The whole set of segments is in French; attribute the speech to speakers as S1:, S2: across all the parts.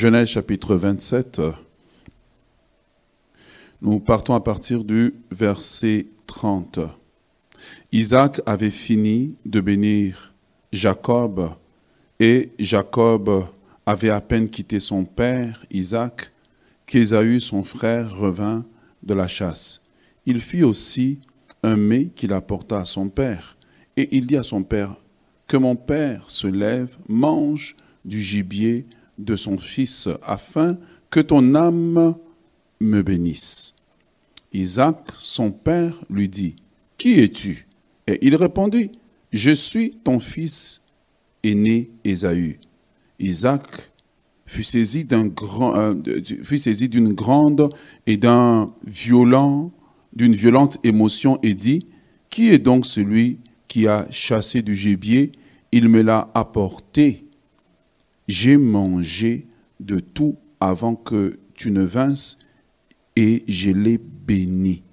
S1: Genèse chapitre 27. Nous partons à partir du verset 30. Isaac avait fini de bénir Jacob et Jacob avait à peine quitté son père Isaac qu'Ésaü, son frère, revint de la chasse. Il fit aussi un mets qu'il apporta à son père. Et il dit à son père, que mon père se lève, mange du gibier de son fils, afin que ton âme me bénisse. Isaac, son père, lui dit, Qui es-tu? Et il répondit, Je suis ton fils aîné Ésaü. Isaac fut saisi grand, euh, d'une grande et d'un violent, d'une violente émotion et dit, Qui est donc celui qui a chassé du gibier il me l'a apporté. J'ai mangé de tout avant que tu ne vinsses et je l'ai béni.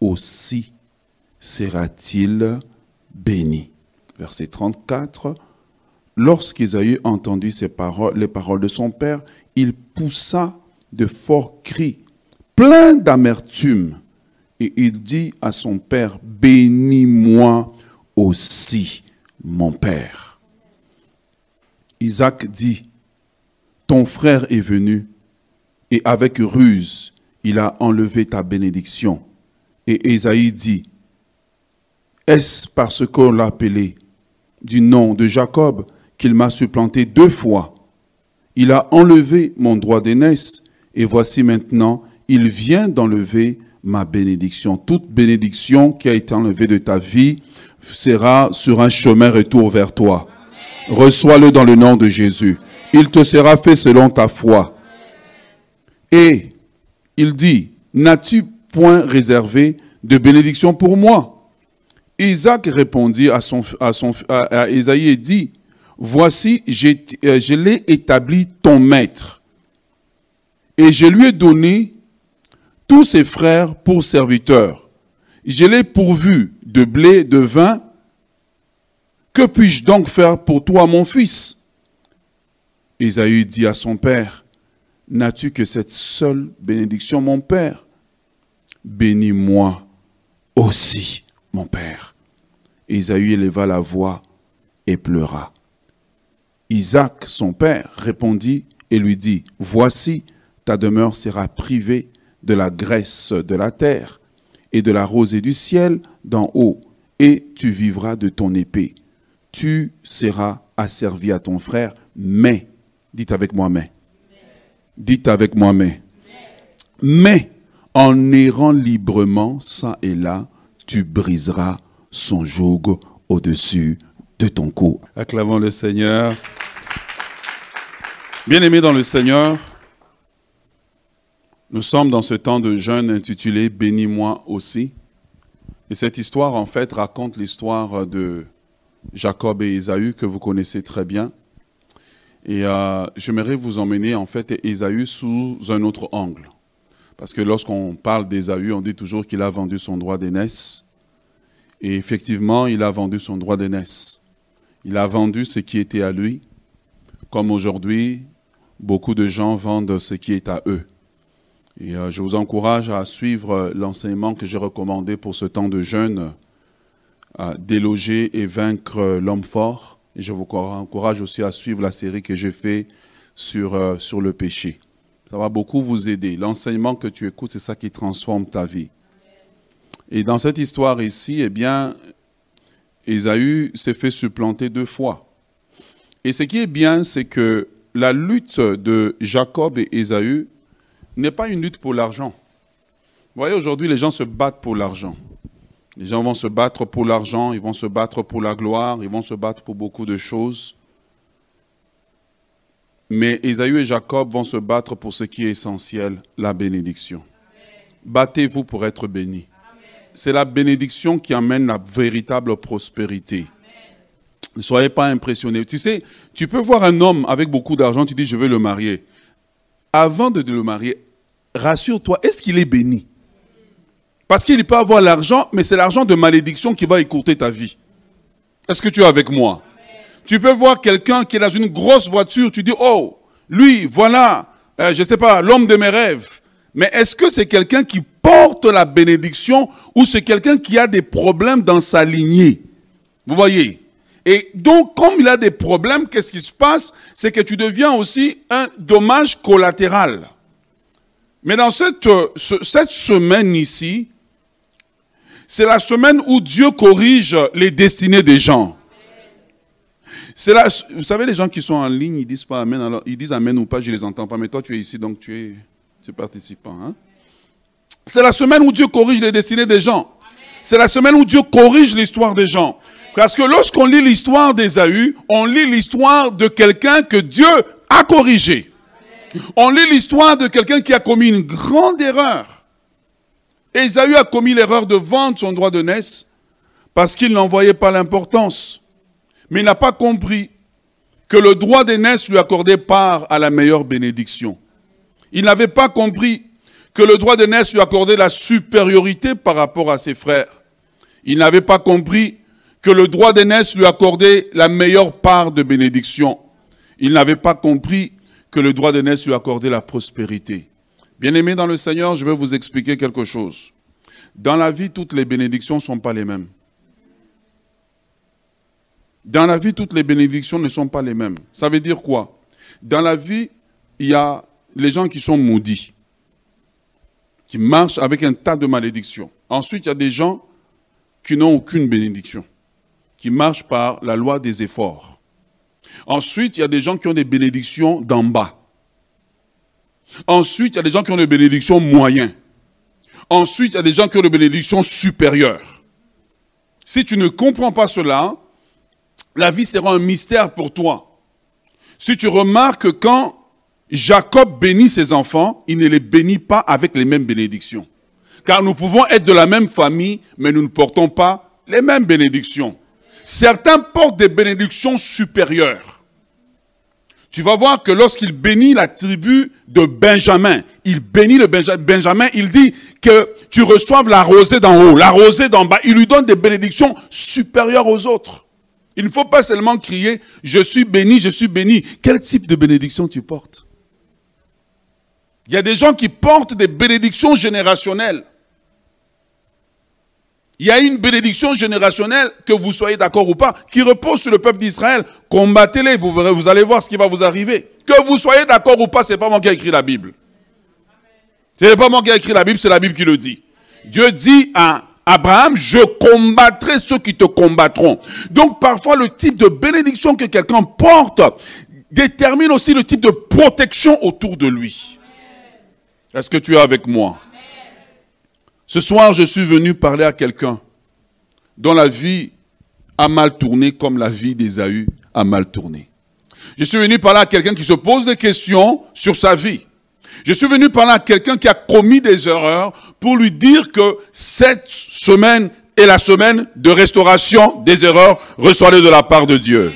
S1: Aussi sera-t-il béni. Verset 34. Lorsqu'Ésaü entendit ces paroles, les paroles de son père, il poussa de forts cris, plein d'amertume, et il dit à son père, bénis-moi aussi mon Père. Isaac dit, ton frère est venu et avec ruse, il a enlevé ta bénédiction. Et Esaïe dit, est-ce parce qu'on l'a appelé du nom de Jacob qu'il m'a supplanté deux fois? Il a enlevé mon droit d'aînesse et voici maintenant, il vient d'enlever ma bénédiction. Toute bénédiction qui a été enlevée de ta vie sera sur un chemin retour vers toi. Reçois-le dans le nom de Jésus. Il te sera fait selon ta foi. Et il dit, n'as-tu point réservé de bénédiction pour moi? Isaac répondit à, son, à, son, à Isaïe et dit, voici, euh, je l'ai établi ton maître. Et je lui ai donné tous ses frères pour serviteurs je l'ai pourvu de blé, de vin. Que puis-je donc faire pour toi, mon fils? Isaïe dit à son père, N'as-tu que cette seule bénédiction, mon père? Bénis-moi aussi, mon père. Isaïe éleva la voix et pleura. Isaac, son père, répondit et lui dit, Voici, ta demeure sera privée de la graisse de la terre et de la rosée du ciel d'en haut, et tu vivras de ton épée. Tu seras asservi à ton frère, mais, dites avec moi, mais, dites avec moi, mais, mais, en errant librement, ça et là, tu briseras son joug au-dessus de ton cou. Acclamons le Seigneur. Bien-aimé dans le Seigneur, nous sommes dans ce temps de jeûne intitulé Bénis-moi aussi. Et cette histoire, en fait, raconte l'histoire de Jacob et Ésaü que vous connaissez très bien. Et euh, j'aimerais vous emmener, en fait, Ésaü sous un autre angle. Parce que lorsqu'on parle d'Ésaü, on dit toujours qu'il a vendu son droit d'aînesse. Et effectivement, il a vendu son droit d'aînesse. Il a vendu ce qui était à lui, comme aujourd'hui, beaucoup de gens vendent ce qui est à eux. Et euh, je vous encourage à suivre l'enseignement que j'ai recommandé pour ce temps de jeûne, à déloger et vaincre l'homme fort. Je vous encourage aussi à suivre la série que j'ai faite sur, euh, sur le péché. Ça va beaucoup vous aider. L'enseignement que tu écoutes, c'est ça qui transforme ta vie. Et dans cette histoire ici, eh bien, Ésaü s'est fait supplanter deux fois. Et ce qui est bien, c'est que la lutte de Jacob et Ésaü n'est pas une lutte pour l'argent. Vous voyez, aujourd'hui, les gens se battent pour l'argent. Les gens vont se battre pour l'argent, ils vont se battre pour la gloire, ils vont se battre pour beaucoup de choses. Mais Esaü et Jacob vont se battre pour ce qui est essentiel, la bénédiction. Battez-vous pour être bénis. C'est la bénédiction qui amène la véritable prospérité. Ne soyez pas impressionnés. Tu sais, tu peux voir un homme avec beaucoup d'argent, tu dis je veux le marier. Avant de le marier, rassure-toi, est-ce qu'il est béni? Parce qu'il peut avoir l'argent, mais c'est l'argent de malédiction qui va écourter ta vie. Est-ce que tu es avec moi? Tu peux voir quelqu'un qui est dans une grosse voiture, tu dis, oh, lui, voilà, euh, je ne sais pas, l'homme de mes rêves. Mais est-ce que c'est quelqu'un qui porte la bénédiction ou c'est quelqu'un qui a des problèmes dans sa lignée? Vous voyez? Et donc, comme il a des problèmes, qu'est-ce qui se passe? C'est que tu deviens aussi un dommage collatéral. Mais dans cette, euh, cette semaine ici, c'est la semaine où Dieu corrige les destinées des gens. C'est là, vous savez, les gens qui sont en ligne, ils disent pas Amen. Alors, ils disent Amen ou pas, je les entends pas. Mais toi, tu es ici, donc tu es, tu participant. Hein. C'est la semaine où Dieu corrige les destinées des gens. C'est la semaine où Dieu corrige l'histoire des gens. Parce que lorsqu'on lit l'histoire d'Ésaü, on lit l'histoire de quelqu'un que Dieu a corrigé. On lit l'histoire de quelqu'un qui a commis une grande erreur. Ésaü a commis l'erreur de vendre son droit de naissance parce qu'il n'en voyait pas l'importance mais il n'a pas compris que le droit d'aînesse lui accordait part à la meilleure bénédiction. Il n'avait pas compris que le droit d'aînesse lui accordait la supériorité par rapport à ses frères. Il n'avait pas compris que le droit d'aînesse lui accordait la meilleure part de bénédiction. Il n'avait pas compris que le droit d'aînesse lui accordait la prospérité. Bien-aimés dans le Seigneur, je vais vous expliquer quelque chose. Dans la vie, toutes les bénédictions ne sont pas les mêmes. Dans la vie, toutes les bénédictions ne sont pas les mêmes. Ça veut dire quoi? Dans la vie, il y a les gens qui sont maudits, qui marchent avec un tas de malédictions. Ensuite, il y a des gens qui n'ont aucune bénédiction, qui marchent par la loi des efforts. Ensuite, il y a des gens qui ont des bénédictions d'en bas. Ensuite, il y a des gens qui ont des bénédictions moyennes. Ensuite, il y a des gens qui ont des bénédictions supérieures. Si tu ne comprends pas cela, la vie sera un mystère pour toi. Si tu remarques quand Jacob bénit ses enfants, il ne les bénit pas avec les mêmes bénédictions. Car nous pouvons être de la même famille, mais nous ne portons pas les mêmes bénédictions. Certains portent des bénédictions supérieures. Tu vas voir que lorsqu'il bénit la tribu de Benjamin, il bénit le Benjamin, il dit que tu reçoives la rosée d'en haut, la rosée d'en bas. Il lui donne des bénédictions supérieures aux autres. Il ne faut pas seulement crier, je suis béni, je suis béni. Quel type de bénédiction tu portes? Il y a des gens qui portent des bénédictions générationnelles. Il y a une bénédiction générationnelle, que vous soyez d'accord ou pas, qui repose sur le peuple d'Israël. Combattez-les, vous, allez voir ce qui va vous arriver. Que vous soyez d'accord ou pas, ce n'est pas moi qui ai écrit la Bible. Ce n'est pas moi qui ai écrit la Bible, c'est la Bible qui le dit. Dieu dit à Abraham, je combattrai ceux qui te combattront. Donc parfois le type de bénédiction que quelqu'un porte détermine aussi le type de protection autour de lui. Est-ce que tu es avec moi? Ce soir, je suis venu parler à quelqu'un dont la vie a mal tourné comme la vie d'Ésaü a mal tourné. Je suis venu parler à quelqu'un qui se pose des questions sur sa vie. Je suis venu parler à quelqu'un qui a commis des erreurs pour lui dire que cette semaine est la semaine de restauration des erreurs reçues de la part de Dieu.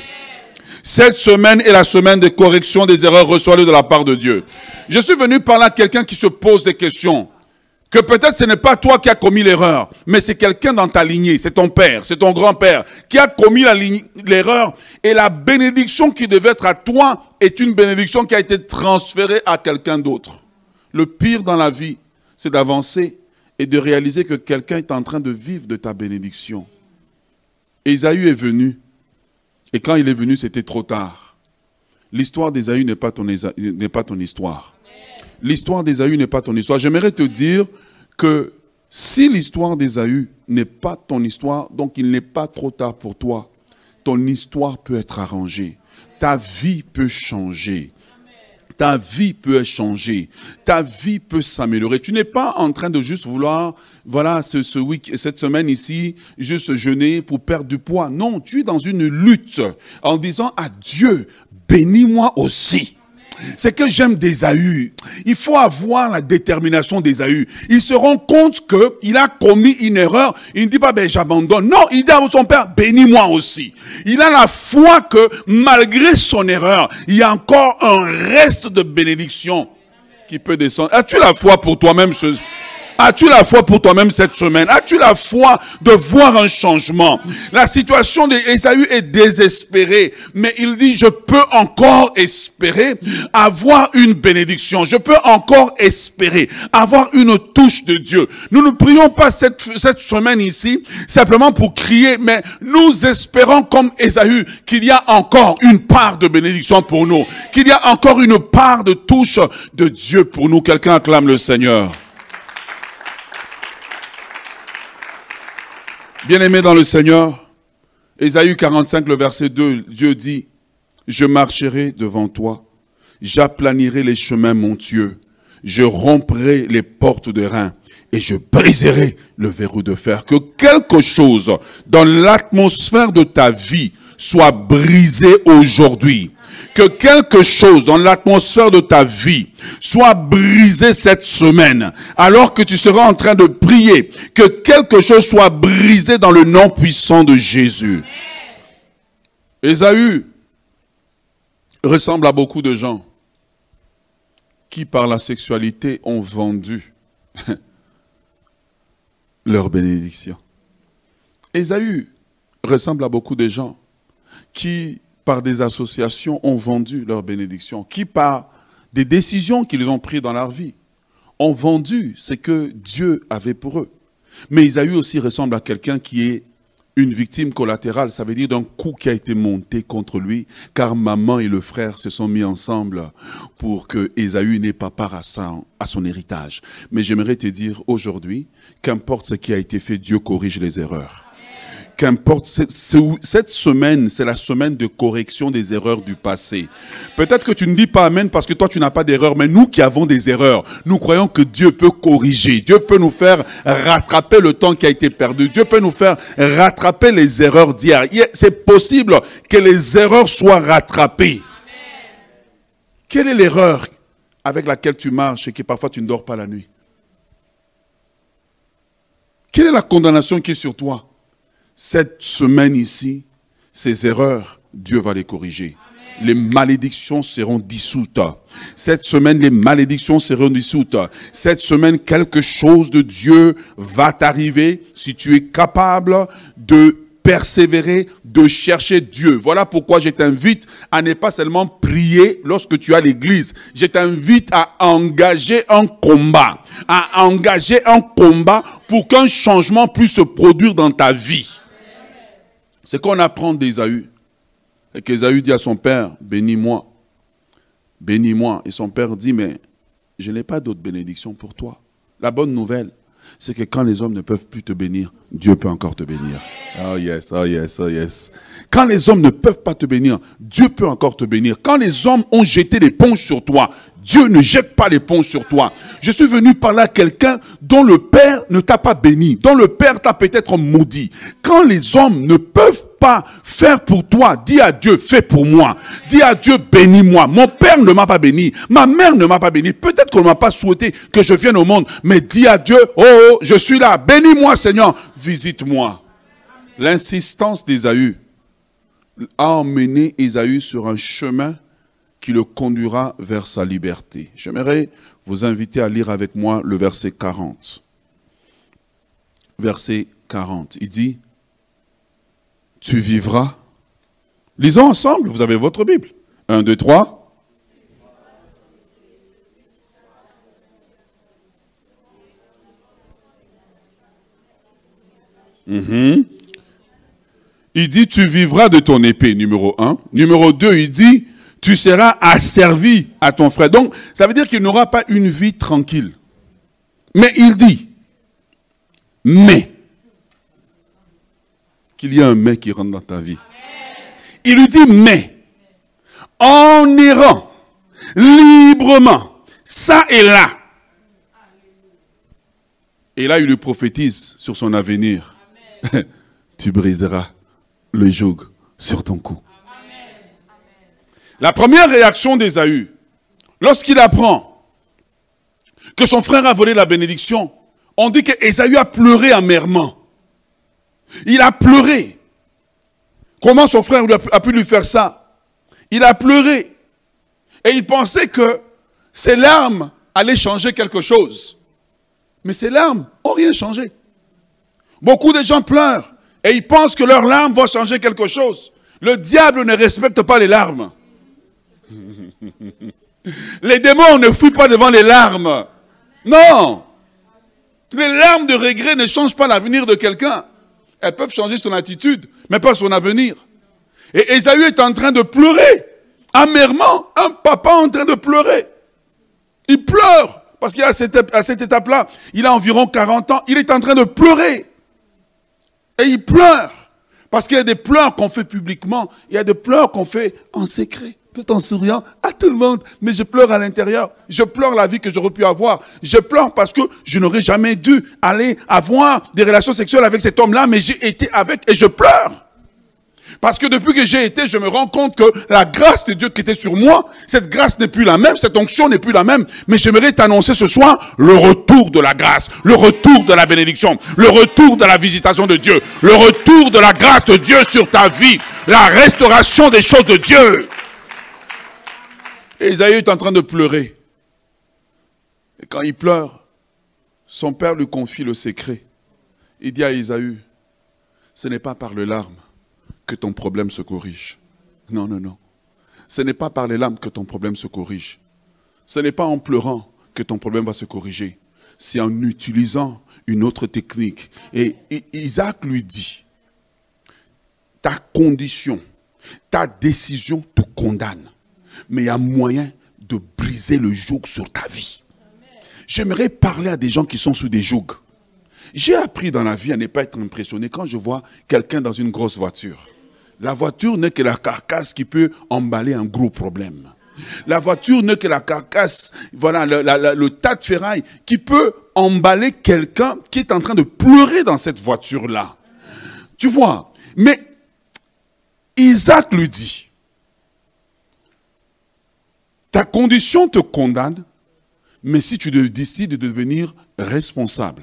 S1: Cette semaine est la semaine de correction des erreurs reçues de la part de Dieu. Je suis venu parler à quelqu'un qui se pose des questions. Que peut-être ce n'est pas toi qui as commis l'erreur, mais c'est quelqu'un dans ta lignée, c'est ton père, c'est ton grand-père qui a commis l'erreur. Et la bénédiction qui devait être à toi est une bénédiction qui a été transférée à quelqu'un d'autre. Le pire dans la vie, c'est d'avancer et de réaliser que quelqu'un est en train de vivre de ta bénédiction. Ésaü est venu, et quand il est venu, c'était trop tard. L'histoire d'Ésaü n'est pas, ton, histoire. L'histoire d'Ésaü n'est pas ton histoire. J'aimerais te dire que si l'histoire d'Ésaü n'est pas ton histoire, donc il n'est pas trop tard pour toi. Ton histoire peut être arrangée. Ta vie peut changer ta vie peut changer, ta vie peut s'améliorer. Tu n'es pas en train de juste vouloir, voilà, ce, ce week, cette semaine ici, juste jeûner pour perdre du poids. Non, tu es dans une lutte en disant à Dieu, bénis-moi aussi. C'est que j'aime d'Ésaü. Il faut avoir la détermination d'Ésaü. Il se rend compte qu'il a commis une erreur. Il ne dit pas, ben j'abandonne. Non, il dit à son père, bénis-moi aussi. Il a la foi que malgré son erreur, il y a encore un reste de bénédiction qui peut descendre. As-tu la foi pour toi-même As-tu la foi pour toi-même cette semaine? As-tu la foi de voir un changement? La situation d'Ésaü est désespérée, mais il dit, je peux encore espérer avoir une bénédiction. Je peux encore espérer avoir une touche de Dieu. Nous ne prions pas cette, semaine ici simplement pour crier, mais nous espérons comme Ésaü qu'il y a encore une part de bénédiction pour nous, qu'il y a encore une part de touche de Dieu pour nous. Quelqu'un acclame le Seigneur. Bien-aimé dans le Seigneur, Ésaïe 45, le verset 2, Dieu dit, je marcherai devant toi, j'aplanirai les chemins montueux, je romprai les portes de rein et je briserai le verrou de fer. Que quelque chose dans l'atmosphère de ta vie soit brisé aujourd'hui que quelque chose dans l'atmosphère de ta vie soit brisé cette semaine, alors que tu seras en train de prier, que quelque chose soit brisé dans le nom puissant de Jésus. Ésaü ressemble à beaucoup de gens qui, par la sexualité, ont vendu leur bénédiction. Ésaü ressemble à beaucoup de gens qui, par des associations, ont vendu leur bénédiction, qui par des décisions qu'ils ont prises dans leur vie, ont vendu ce que Dieu avait pour eux. Mais Isaïe aussi ressemble à quelqu'un qui est une victime collatérale, ça veut dire d'un coup qui a été monté contre lui, car maman et le frère se sont mis ensemble pour que Ésaü n'ait pas part à, à son héritage. Mais j'aimerais te dire aujourd'hui, qu'importe ce qui a été fait, Dieu corrige les erreurs cette semaine, c'est la semaine de correction des erreurs du passé. Peut-être que tu ne dis pas Amen parce que toi, tu n'as pas d'erreur, mais nous qui avons des erreurs, nous croyons que Dieu peut corriger. Dieu peut nous faire rattraper le temps qui a été perdu. Dieu peut nous faire rattraper les erreurs d'hier. C'est possible que les erreurs soient rattrapées. Quelle est l'erreur avec laquelle tu marches et que parfois tu ne dors pas la nuit? Quelle est la condamnation qui est sur toi? Cette semaine ici, ces erreurs, Dieu va les corriger. Les malédictions seront dissoutes. Cette semaine, les malédictions seront dissoutes. Cette semaine, quelque chose de Dieu va t'arriver si tu es capable de persévérer, de chercher Dieu. Voilà pourquoi je t'invite à ne pas seulement prier lorsque tu as l'église. Je t'invite à engager un combat, à engager un combat pour qu'un changement puisse se produire dans ta vie. C'est qu'on apprend d'Ésaü. Et qu'Ésaü dit à son père, bénis-moi, bénis-moi. Et son père dit, mais je n'ai pas d'autre bénédiction pour toi. La bonne nouvelle, c'est que quand les hommes ne peuvent plus te bénir, Dieu peut encore te bénir. Oh yes, oh yes, oh yes. Quand les hommes ne peuvent pas te bénir, Dieu peut encore te bénir. Quand les hommes ont jeté l'éponge sur toi, Dieu ne jette pas l'éponge sur toi. Je suis venu parler à quelqu'un dont le Père ne t'a pas béni, dont le Père t'a peut-être maudit. Quand les hommes ne peuvent pas faire pour toi, dis à Dieu, fais pour moi. Dis à Dieu, bénis-moi. Mon Père ne m'a pas béni, ma mère ne m'a pas béni. Peut-être qu'on ne m'a pas souhaité que je vienne au monde, mais dis à Dieu, oh, oh je suis là, bénis-moi Seigneur, visite-moi. L'insistance d'Ésaü a emmené Ésaü sur un chemin qui le conduira vers sa liberté. J'aimerais vous inviter à lire avec moi le verset 40. Verset 40. Il dit, tu vivras. Lisons ensemble, vous avez votre Bible. 1, 2, 3. Il dit, tu vivras de ton épée, numéro 1. Numéro 2, il dit, tu seras asservi à ton frère. Donc, ça veut dire qu'il n'aura pas une vie tranquille. Mais il dit, mais, qu'il y a un mais qui rentre dans ta vie. Il lui dit, mais, en errant librement, ça et là. Et là, il lui prophétise sur son avenir. tu briseras le joug sur ton cou. La première réaction d'Ésaü, lorsqu'il apprend que son frère a volé la bénédiction, on dit qu'Ésaü a pleuré amèrement. Il a pleuré. Comment son frère a pu lui faire ça? Il a pleuré. Et il pensait que ses larmes allaient changer quelque chose. Mais ces larmes n'ont rien changé. Beaucoup de gens pleurent et ils pensent que leurs larmes vont changer quelque chose. Le diable ne respecte pas les larmes. Les démons ne fuient pas devant les larmes. Non. Les larmes de regret ne changent pas l'avenir de quelqu'un. Elles peuvent changer son attitude, mais pas son avenir. Et Esaü est en train de pleurer. Amèrement, un papa en train de pleurer. Il pleure. Parce qu'à cette, à cette étape-là, il a environ 40 ans. Il est en train de pleurer. Et il pleure. Parce qu'il y a des pleurs qu'on fait publiquement. Il y a des pleurs qu'on fait en secret tout en souriant à tout le monde, mais je pleure à l'intérieur. Je pleure la vie que j'aurais pu avoir. Je pleure parce que je n'aurais jamais dû aller avoir des relations sexuelles avec cet homme-là, mais j'ai été avec et je pleure. Parce que depuis que j'ai été, je me rends compte que la grâce de Dieu qui était sur moi, cette grâce n'est plus la même, cette onction n'est plus la même. Mais j'aimerais t'annoncer ce soir le retour de la grâce, le retour de la bénédiction, le retour de la visitation de Dieu, le retour de la grâce de Dieu sur ta vie, la restauration des choses de Dieu. Et Isaïe est en train de pleurer. Et quand il pleure, son père lui confie le secret. Il dit à Isaïe, ce n'est pas par les larmes que ton problème se corrige. Non, non, non. Ce n'est pas par les larmes que ton problème se corrige. Ce n'est pas en pleurant que ton problème va se corriger. C'est en utilisant une autre technique. Et Isaac lui dit, ta condition, ta décision te condamne mais il y a moyen de briser le joug sur ta vie. J'aimerais parler à des gens qui sont sous des jougs. J'ai appris dans la vie à ne pas être impressionné quand je vois quelqu'un dans une grosse voiture. La voiture n'est que la carcasse qui peut emballer un gros problème. La voiture n'est que la carcasse, voilà, le, tas de ferraille qui peut emballer quelqu'un qui est en train de pleurer dans cette voiture-là. Tu vois, mais Isaac lui dit, ta condition te condamne, mais si tu décides de devenir responsable.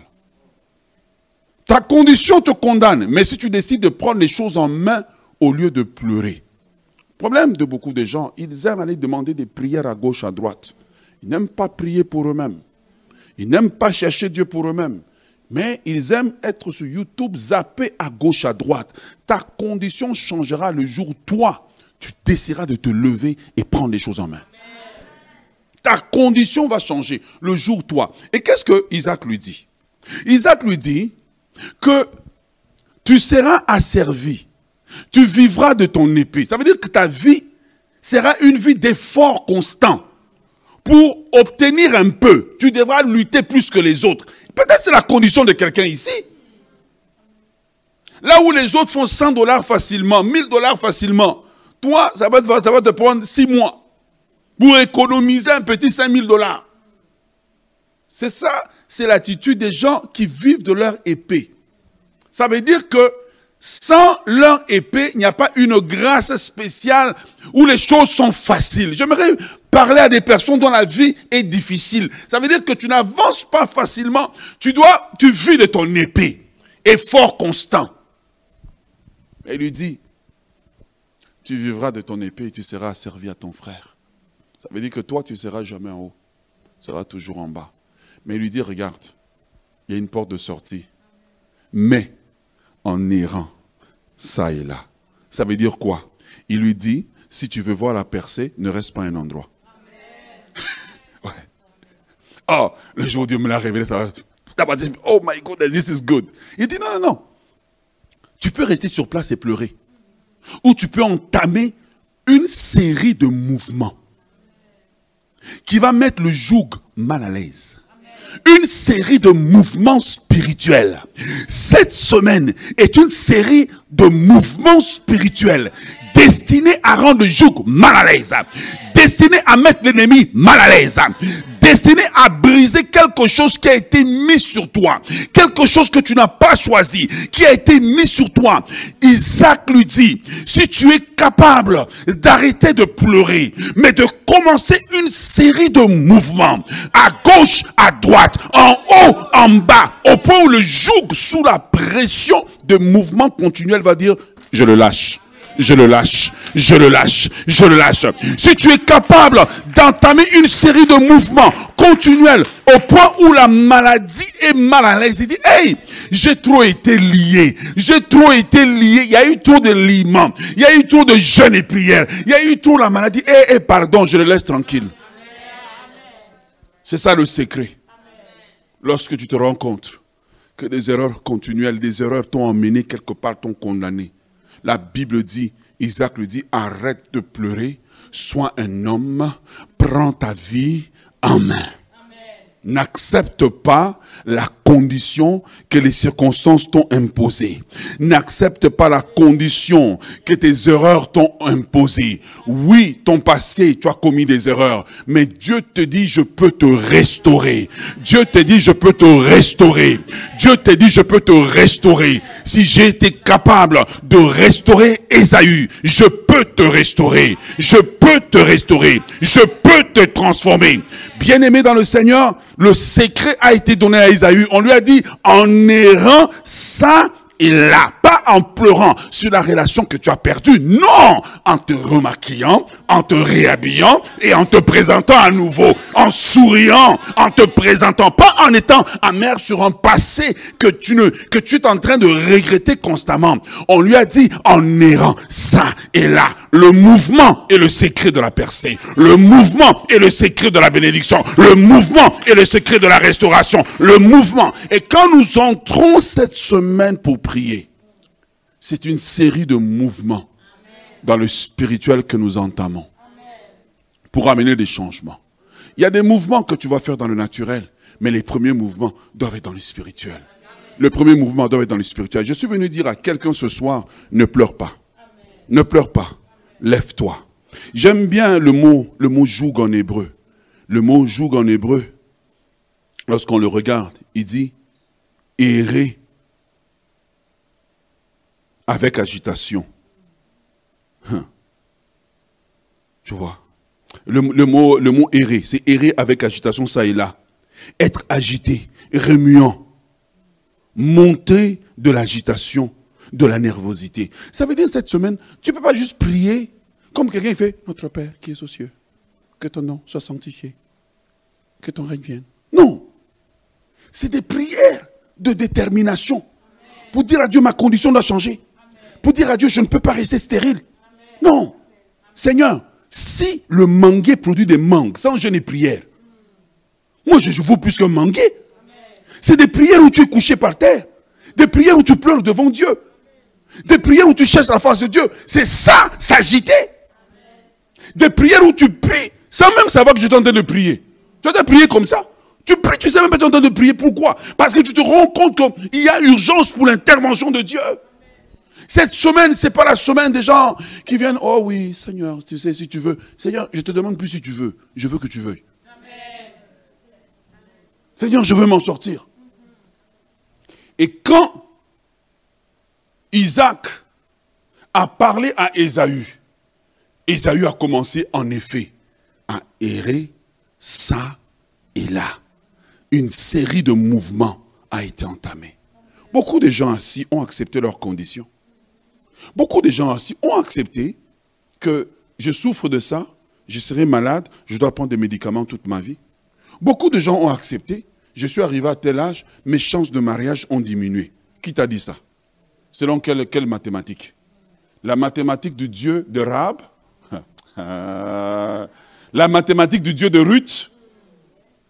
S1: Ta condition te condamne, mais si tu décides de prendre les choses en main au lieu de pleurer. Problème de beaucoup de gens, ils aiment aller demander des prières à gauche, à droite. Ils n'aiment pas prier pour eux-mêmes. Ils n'aiment pas chercher Dieu pour eux-mêmes. Mais ils aiment être sur YouTube, zapper à gauche, à droite. Ta condition changera le jour où toi, tu décideras de te lever et prendre les choses en main. Ta condition va changer le jour toi. Et qu'est-ce que Isaac lui dit? Isaac lui dit que tu seras asservi. Tu vivras de ton épée. Ça veut dire que ta vie sera une vie d'effort constant. Pour obtenir un peu, tu devras lutter plus que les autres. Peut-être c'est la condition de quelqu'un ici. Là où les autres font 100 dollars facilement, 1000 dollars facilement, toi, ça va, ça te prendre 6 mois pour économiser un petit 5000 dollars. C'est ça, c'est l'attitude des gens qui vivent de leur épée. Ça veut dire que sans leur épée, il n'y a pas une grâce spéciale où les choses sont faciles. J'aimerais parler à des personnes dont la vie est difficile. Ça veut dire que tu n'avances pas facilement. Tu dois, tu vis de ton épée. Effort constant. Il lui dit, tu vivras de ton épée et tu seras servi à ton frère. Ça veut dire que toi, tu ne seras jamais en haut. Tu seras toujours en bas. Mais il lui dit, regarde, il y a une porte de sortie. Mais en errant, ça et là. Ça veut dire quoi? Il lui dit, si tu veux voir la percée, ne reste pas à un endroit. ouais. Oh, le jour où Dieu me l'a révélé, ça va. Oh my God, this is good. Il dit, non, non, non. Tu peux rester sur place et pleurer. Ou tu peux entamer une série de mouvements qui va mettre le joug mal à l'aise. Une série de mouvements spirituels. Cette semaine est une série de mouvements spirituels destinés à rendre le joug mal à l'aise, destinés à mettre l'ennemi mal à l'aise, destiné à briser quelque chose qui a été mis sur toi, quelque chose que tu n'as pas choisi, qui a été mis sur toi. Isaac lui dit, si tu es capable d'arrêter de pleurer, mais de commencer une série de mouvements, à gauche, à droite, en haut, en bas, au point où le joug sous la pression de mouvements continuels va dire, je le lâche je le lâche, je le lâche, je le lâche. Si tu es capable d'entamer une série de mouvements continuelle, au point où la maladie est mal à l'aise. Il dit, hey, j'ai trop été lié, j'ai trop été lié, il y a eu trop de liements, il y a eu trop de jeûnes et prières, il y a eu trop la maladie, et, et pardon, je le laisse tranquille. C'est ça le secret. Lorsque tu te rends compte que des erreurs continuelles, des erreurs t'ont emmené quelque part, t'ont condamné. La Bible dit, Isaac lui dit, arrête de pleurer, sois un homme, prends ta vie en main. N'accepte pas la condition que les circonstances t'ont imposée. N'accepte pas la condition que tes erreurs t'ont imposée. Oui, ton passé, tu as commis des erreurs, mais Dieu te dit, je peux te restaurer. Dieu te dit, je peux te restaurer. Dieu te dit, je peux te restaurer. Si j'ai été capable de restaurer Esaü, je te restaurer. Je peux te restaurer. Je peux te transformer. Bien-aimé dans le Seigneur, le secret a été donné à Isaïe. On lui a dit, en errant, ça et là, pas en pleurant sur la relation que tu as perdue, non, en te remaquillant, en te réhabillant et en te présentant à nouveau, en souriant, en te présentant, pas en étant amer sur un passé que tu ne, que tu es en train de regretter constamment. On lui a dit en errant, ça et là, le mouvement est le secret de la percée, le mouvement est le secret de la bénédiction, le mouvement est le secret de la restauration, le mouvement. Et quand nous entrons cette semaine pour prier, c'est une série de mouvements dans le spirituel que nous entamons pour amener des changements. Il y a des mouvements que tu vas faire dans le naturel, mais les premiers mouvements doivent être dans le spirituel. Le premier mouvement doit être dans le spirituel. Je suis venu dire à quelqu'un ce soir, ne pleure pas. Ne pleure pas. Lève-toi. J'aime bien le mot, le mot joug en hébreu. Le mot joug en hébreu, lorsqu'on le regarde, il dit errer avec agitation. Hein. Tu vois? Le, mot, le mot errer, c'est errer avec agitation, ça et là. Être agité, remuant, monter de l'agitation, de la nervosité. Ça veut dire cette semaine, tu ne peux pas juste prier comme quelqu'un fait Notre Père qui est aux cieux, que ton nom soit sanctifié, que ton règne vienne. Non. C'est des prières de détermination pour dire à Dieu ma condition doit changer pour dire à Dieu, je ne peux pas rester stérile. Non. Seigneur, si le mangué produit des mangues sans jeûne et prière, moi je, vaux plus qu'un mangué. C'est des prières où tu es couché par terre. Des prières où tu pleures devant Dieu. Des prières où tu cherches la face de Dieu. C'est ça, s'agiter. Des prières où tu pries sans même savoir que je suis en de prier. Tu as prier comme ça? Tu pries, tu sais même pas que tu es en train de prier. Pourquoi? Parce que tu te rends compte qu'il y a urgence pour l'intervention de Dieu. Cette semaine, c'est pas la semaine des gens qui viennent, oh oui, Seigneur, tu sais, si tu veux. Seigneur, je te demande plus si tu veux. Je veux que tu veuilles. Seigneur, je veux m'en sortir. Et quand Isaac a parlé à Ésaü, Ésaü a commencé en effet à errer ça et là. Une série de mouvements a été entamée. Beaucoup de gens assis ont accepté leurs conditions. Beaucoup de gens aussi ont accepté que je souffre de ça, je serai malade, je dois prendre des médicaments toute ma vie. Beaucoup de gens ont accepté, je suis arrivé à tel âge, mes chances de mariage ont diminué. Qui t'a dit ça? Selon quelle, quelle mathématique? La mathématique du Dieu de Rab? La mathématique du Dieu de Ruth?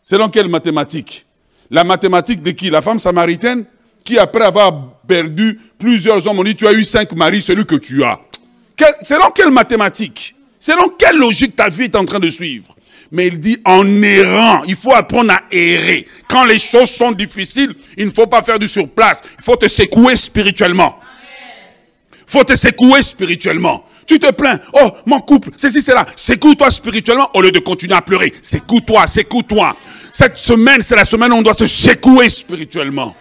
S1: Selon quelle mathématique? La mathématique de qui? La femme samaritaine? Qui après avoir perdu plusieurs hommes, on dit tu as eu cinq maris, celui que tu as. Selon quelle mathématique? Selon quelle logique ta vie est en train de suivre? Mais il dit en errant, il faut apprendre à errer. Quand les choses sont difficiles, il ne faut pas faire du surplace. Il faut te secouer spirituellement. Il faut te secouer spirituellement. Tu te plains, oh mon couple, ceci, c'est là. Secoue-toi spirituellement au lieu de continuer à pleurer. Secoue-toi, secoue-toi. Cette semaine, c'est la semaine où on doit se secouer spirituellement.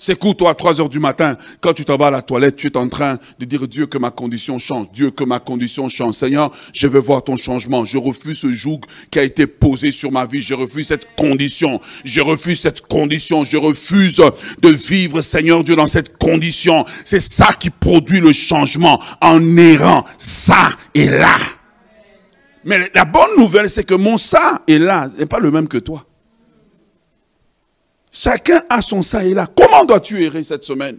S1: Secoue-toi à 3 heures du matin, quand tu t'en vas à la toilette, tu es en train de dire Dieu que ma condition change, Dieu que ma condition change. Seigneur, je veux voir ton changement. Je refuse ce joug qui a été posé sur ma vie. Je refuse cette condition. Je refuse cette condition. Je refuse de vivre, Seigneur Dieu, dans cette condition. C'est ça qui produit le changement en errant ça et là. Mais la bonne nouvelle, c'est que mon ça et là n'est pas le même que toi. Chacun a son ça et là. Comment dois-tu errer cette semaine?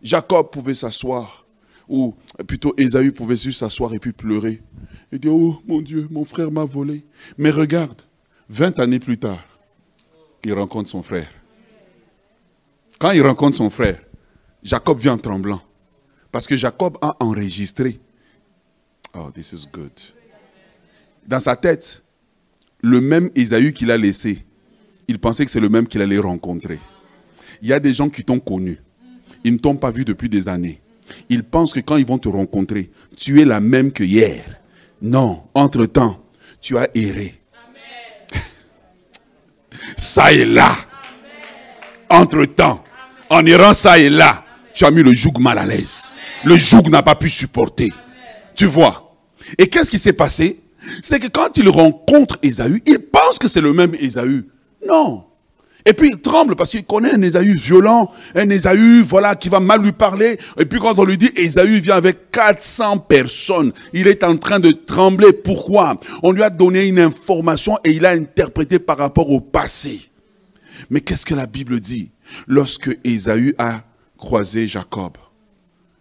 S1: Jacob pouvait s'asseoir, ou plutôt Ésaü pouvait juste s'asseoir et puis pleurer. Il dit, oh mon Dieu, mon frère m'a volé. Mais regarde, 20 années plus tard, il rencontre son frère. Quand il rencontre son frère, Jacob vient en tremblant. Parce que Jacob a enregistré. Oh, this is good. Dans sa tête, le même Ésaü qu'il a laissé, il pensait que c'est le même qu'il allait rencontrer. Il y a des gens qui t'ont connu. Ils ne t'ont pas vu depuis des années. Ils pensent que quand ils vont te rencontrer, tu es la même que hier. Non, entre-temps, tu as erré. Ça et là. Entre-temps, en errant ça et là, tu as mis le joug mal à l'aise. Le joug n'a pas pu supporter. Tu vois? Et qu'est-ce qui s'est passé? C'est que quand il rencontre Ésaü, il pense que c'est le même Ésaü. Non. Et puis il tremble parce qu'il connaît un Ésaü violent, un Ésaü, voilà, qui va mal lui parler. Et puis quand on lui dit, Ésaü vient avec 400 personnes, il est en train de trembler. Pourquoi? On lui a donné une information et il a interprété par rapport au passé. Mais qu'est-ce que la Bible dit? Lorsque Ésaü a croisé Jacob,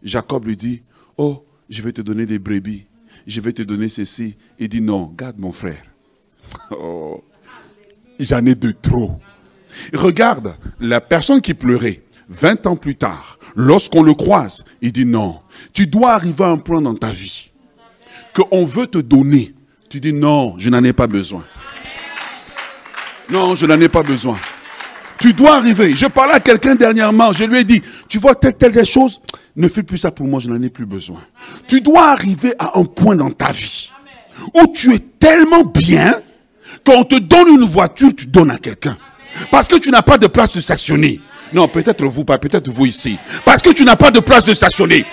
S1: Jacob lui dit, oh, je vais te donner des brebis, je vais te donner ceci. Il dit, non, garde mon frère. Oh, j'en ai de trop. Regarde, la personne qui pleurait, 20 ans plus tard, lorsqu'on le croise, il dit non, tu dois arriver à un point dans ta vie qu'on veut te donner. Tu dis non, je n'en ai pas besoin. Non, je n'en ai pas besoin. Tu dois arriver. Je parlais à quelqu'un dernièrement, je lui ai dit, tu vois telle, telle, telle chose, ne fais plus ça pour moi, je n'en ai plus besoin. Tu dois arriver à un point dans ta vie où tu es tellement bien qu'on te donne une voiture, tu donnes à quelqu'un. Parce que tu n'as pas de place de stationner. Non, peut-être vous pas, peut-être vous ici. Parce que tu n'as pas de place de stationner.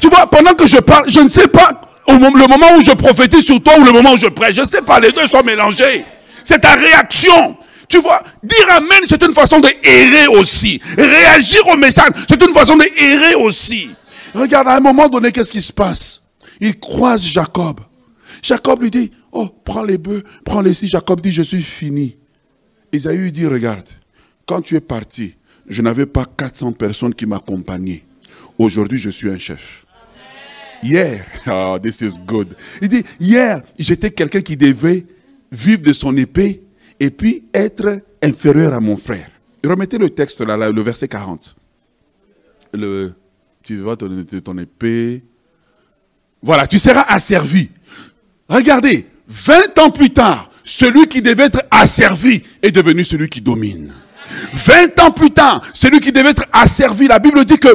S1: Tu vois, pendant que je parle, je ne sais pas le moment où je prophétise sur toi ou le moment où je prêche. Je ne sais pas, les deux sont mélangés. C'est ta réaction. Tu vois, dire Amen, c'est une façon de errer aussi. Réagir au message, c'est une façon de errer aussi. Regarde, à un moment donné, qu'est-ce qui se passe? Il croise Jacob. Jacob lui dit, oh, prends les bœufs, prends les six. Jacob dit, je suis fini. Isaïe dit, regarde, quand tu es parti, je n'avais pas 400 personnes qui m'accompagnaient. Aujourd'hui, je suis un chef. Hier, oh, this is good. Il dit, hier, j'étais quelqu'un qui devait vivre de son épée et puis être inférieur à mon frère. Remettez le texte là, le verset 40. Le, tu vas donner ton épée. Voilà, tu seras asservi. Regardez, 20 ans plus tard, celui qui devait être asservi est devenu celui qui domine. 20 ans plus tard, celui qui devait être asservi, la Bible dit que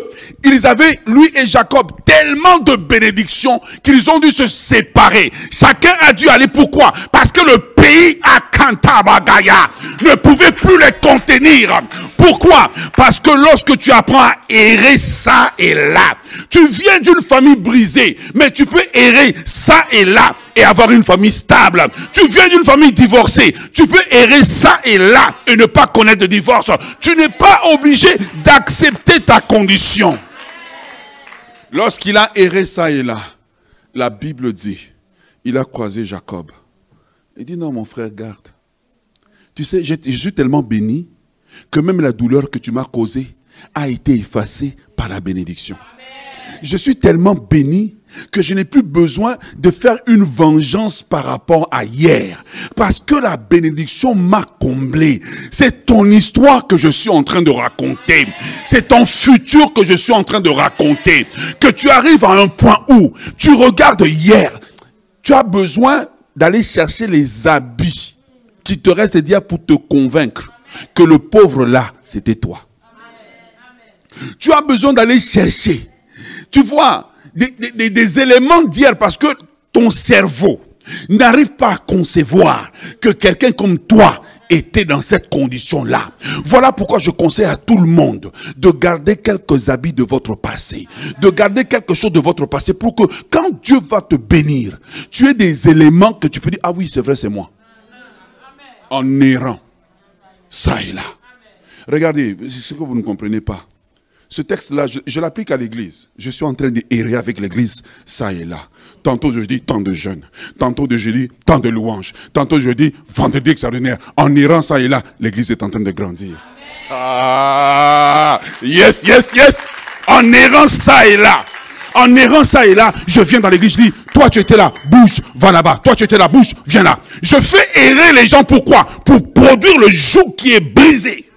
S1: ils avaient, lui et Jacob, tellement de bénédictions qu'ils ont dû se séparer. Chacun a dû aller. Pourquoi? Parce que le à ne pouvait plus les contenir. Pourquoi? Parce que lorsque tu apprends à errer ça et là, tu viens d'une famille brisée, mais tu peux errer ça et là et avoir une famille stable. Tu viens d'une famille divorcée, tu peux errer ça et là et ne pas connaître de divorce. Tu n'es pas obligé d'accepter ta condition. Lorsqu'il a erré ça et là, la Bible dit, il a croisé Jacob. Il dit, non mon frère, garde. Tu sais, je suis tellement béni que même la douleur que tu m'as causée a été effacée par la bénédiction. Je suis tellement béni que je n'ai plus besoin de faire une vengeance par rapport à hier. Parce que la bénédiction m'a comblé. C'est ton histoire que je suis en train de raconter. C'est ton futur que je suis en train de raconter. Que tu arrives à un point où tu regardes hier. Tu as besoin d'aller chercher les habits qui te restent dire pour te convaincre que le pauvre là, c'était toi. Tu as besoin d'aller chercher. Tu vois, des, éléments d'hier parce que ton cerveau n'arrive pas à concevoir que quelqu'un comme toi était dans cette condition-là. Voilà pourquoi je conseille à tout le monde de garder quelques habits de votre passé, de garder quelque chose de votre passé pour que quand Dieu va te bénir, tu aies des éléments que tu peux dire, ah oui, c'est vrai, c'est moi. En errant. Ça et là. Regardez, ce que vous ne comprenez pas. Ce texte-là, je, l'applique à l'église. Je suis en train d'errer avec l'église, ça et là. Tantôt je dis tant de jeunes, tantôt je dis tant de louanges, tantôt je dis vendredi extraordinaire. En errant ça et là, l'église est en train de grandir. Ah, yes, yes, yes. En errant ça et là. En errant ça et là, je viens dans l'église, je dis, toi tu étais là, bouge, va là-bas. Toi tu étais là, bouge, viens là. Je fais errer les gens, pourquoi? Pour produire le joug qui est brisé.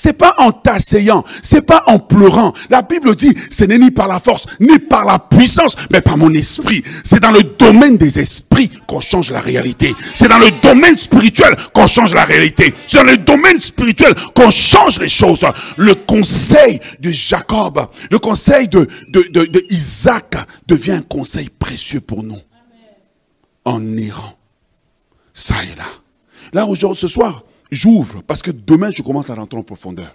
S1: C'est pas en t'asseyant, c'est pas en pleurant. La Bible dit, ce n'est ni par la force, ni par la puissance, mais par mon esprit. C'est dans le domaine des esprits qu'on change la réalité. C'est dans le domaine spirituel qu'on change la réalité. C'est dans le domaine spirituel qu'on change les choses. Le conseil de Jacob, le conseil de, Isaac devient un conseil précieux pour nous. En errant. Ça est là. Là, aujourd'hui, ce soir, J'ouvre parce que demain, je commence à rentrer en profondeur.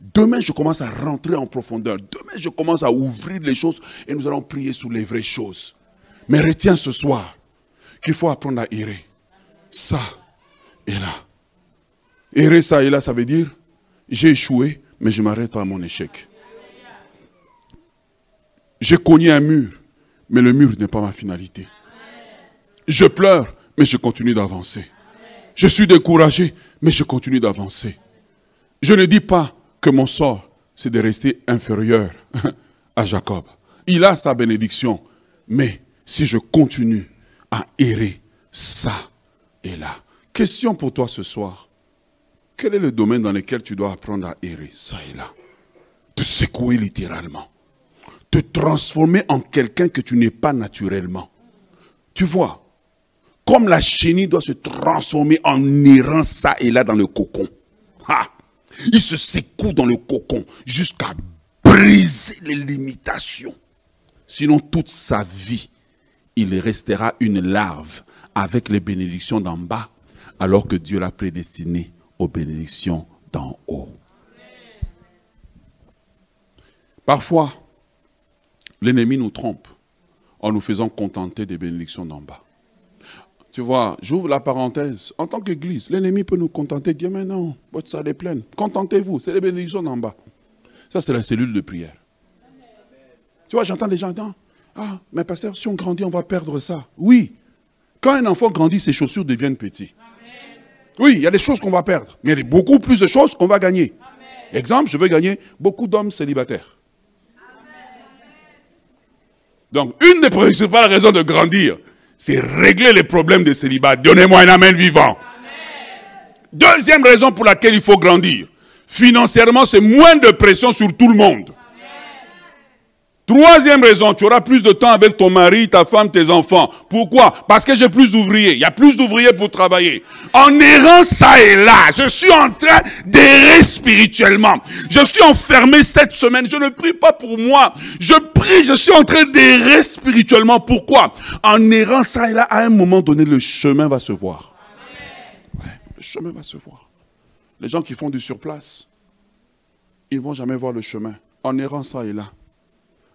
S1: Demain, je commence à rentrer en profondeur. Demain, je commence à ouvrir les choses et nous allons prier sur les vraies choses. Mais retiens ce soir qu'il faut apprendre à errer. Ça et là. Errer ça et là, ça veut dire j'ai échoué, mais je m'arrête pas à mon échec. J'ai cogné un mur, mais le mur n'est pas ma finalité. Je pleure, mais je continue d'avancer. Je suis découragé, mais je continue d'avancer. Je ne dis pas que mon sort, c'est de rester inférieur à Jacob. Il a sa bénédiction, mais si je continue à errer, ça et là. Question pour toi ce soir. Quel est le domaine dans lequel tu dois apprendre à errer, ça et là? Te secouer littéralement. Te transformer en quelqu'un que tu n'es pas naturellement. Tu vois, comme la chenille doit se transformer en errant ça et là dans le cocon. Il se secoue dans le cocon jusqu'à briser les limitations. Sinon, toute sa vie, il restera une larve avec les bénédictions d'en bas, alors que Dieu l'a prédestiné aux bénédictions d'en haut. Parfois, l'ennemi nous trompe en nous faisant contenter des bénédictions d'en bas. Tu vois, j'ouvre la parenthèse. En tant qu'église, l'ennemi peut nous contenter, dire, mais non, votre salle est pleine. Contentez-vous, c'est les bénédictions en bas. Ça, c'est la cellule de prière. Tu vois, j'entends des gens dire, ah, mais pasteur, si on grandit, on va perdre ça. Oui. Quand un enfant grandit, ses chaussures deviennent petites. Oui, il y a des choses qu'on va perdre, mais il y a beaucoup plus de choses qu'on va gagner. Exemple, je veux gagner beaucoup d'hommes célibataires. Donc, une des principales raisons de grandir, c'est régler les problèmes de célibat. Donnez-moi un amen vivant. Deuxième raison pour laquelle il faut grandir. Financièrement, c'est moins de pression sur tout le monde. Troisième raison, tu auras plus de temps avec ton mari, ta femme, tes enfants. Pourquoi? Parce que j'ai plus d'ouvriers. Il y a plus d'ouvriers pour travailler. En errant ça et là, je suis en train d'errer spirituellement. Je suis enfermé cette semaine. Je ne prie pas pour moi. Je prie, je suis en train d'errer spirituellement. Pourquoi? En errant ça et là, à un moment donné, le chemin va se voir. Ouais, le chemin va se voir. Les gens qui font du surplace, ils ne vont jamais voir le chemin. En errant ça et là.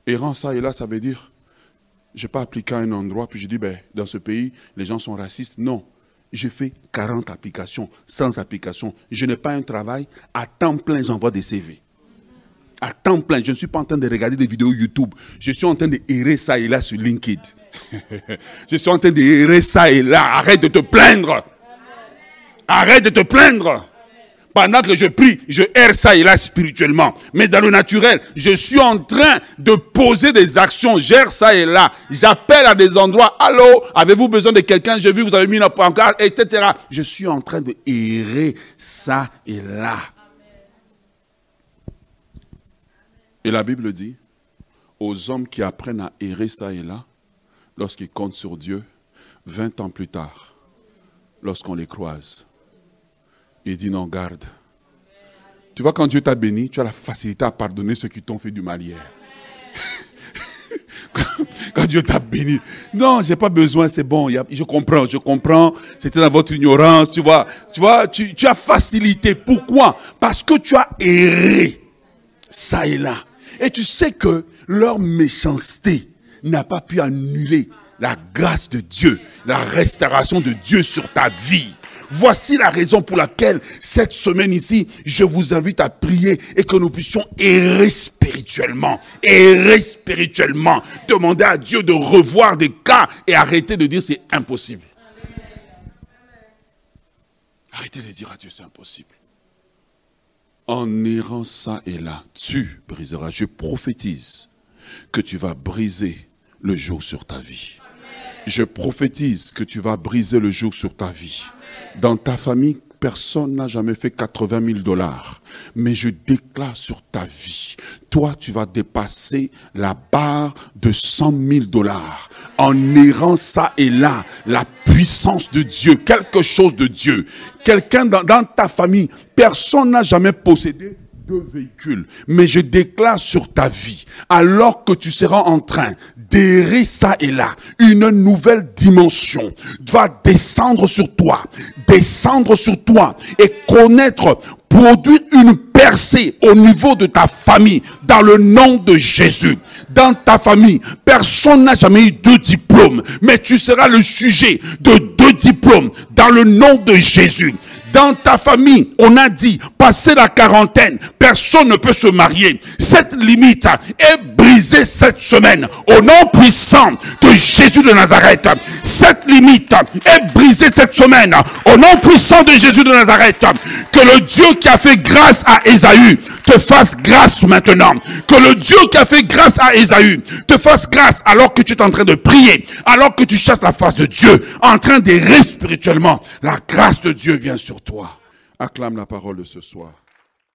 S1: Errant ça et là, ça veut dire, je n'ai pas appliqué à un endroit, puis je dis, ben, dans ce pays, les gens sont racistes. Non. J'ai fait 40 applications, sans application. Je n'ai pas un travail. À temps plein, j'envoie des CV. À temps plein. Je ne suis pas en train de regarder des vidéos YouTube. Je suis en train de errer ça et là sur LinkedIn. je suis en train de errer ça et là. Arrête de te plaindre. Arrête de te plaindre. Pendant que je prie, je erre ça et là spirituellement. Mais dans le naturel, je suis en train de poser des actions. J'erre ça et là. J'appelle à des endroits. Allô, avez-vous besoin de quelqu'un? J'ai vu, vous avez mis une pancarte, etc. Je suis en train de errer ça et là. Et la Bible dit, aux hommes qui apprennent à errer ça et là, lorsqu'ils comptent sur Dieu, 20 ans plus tard, lorsqu'on les croise, il dit non, garde. Tu vois, quand Dieu t'a béni, tu as la facilité à pardonner ceux qui t'ont fait du mal hier. quand Dieu t'a béni. Non, j'ai pas besoin, c'est bon. Je comprends, je comprends. C'était dans votre ignorance, tu vois. Tu vois, tu, tu as facilité. Pourquoi? Parce que tu as erré. Ça et là. Et tu sais que leur méchanceté n'a pas pu annuler la grâce de Dieu, la restauration de Dieu sur ta vie. Voici la raison pour laquelle cette semaine ici, je vous invite à prier et que nous puissions errer spirituellement. Errer spirituellement. Demander à Dieu de revoir des cas et arrêter de dire c'est impossible. Arrêtez de dire à Dieu c'est impossible. En errant ça et là, tu briseras. Je prophétise que tu vas briser le jour sur ta vie. Je prophétise que tu vas briser le jour sur ta vie. Dans ta famille, personne n'a jamais fait 80 000 dollars. Mais je déclare sur ta vie, toi, tu vas dépasser la barre de 100 000 dollars en errant ça et là, la puissance de Dieu, quelque chose de Dieu. Quelqu'un dans, dans ta famille, personne n'a jamais possédé deux véhicules. Mais je déclare sur ta vie, alors que tu seras en train d'errer ça et là, une nouvelle dimension va descendre sur toi, descendre sur toi et connaître, produire une percée au niveau de ta famille, dans le nom de Jésus. Dans ta famille, personne n'a jamais eu deux diplômes, mais tu seras le sujet de deux diplômes dans le nom de Jésus dans ta famille, on a dit, passer la quarantaine, personne ne peut se marier. Cette limite est brisée cette semaine au nom puissant de Jésus de Nazareth. Cette limite est brisée cette semaine au nom puissant de Jésus de Nazareth. Que le Dieu qui a fait grâce à Esaü te fasse grâce maintenant. Que le Dieu qui a fait grâce à Esaü te fasse grâce alors que tu es en train de prier, alors que tu cherches la face de Dieu, en train d'errer spirituellement. La grâce de Dieu vient sur toi. Acclame la parole de ce soir.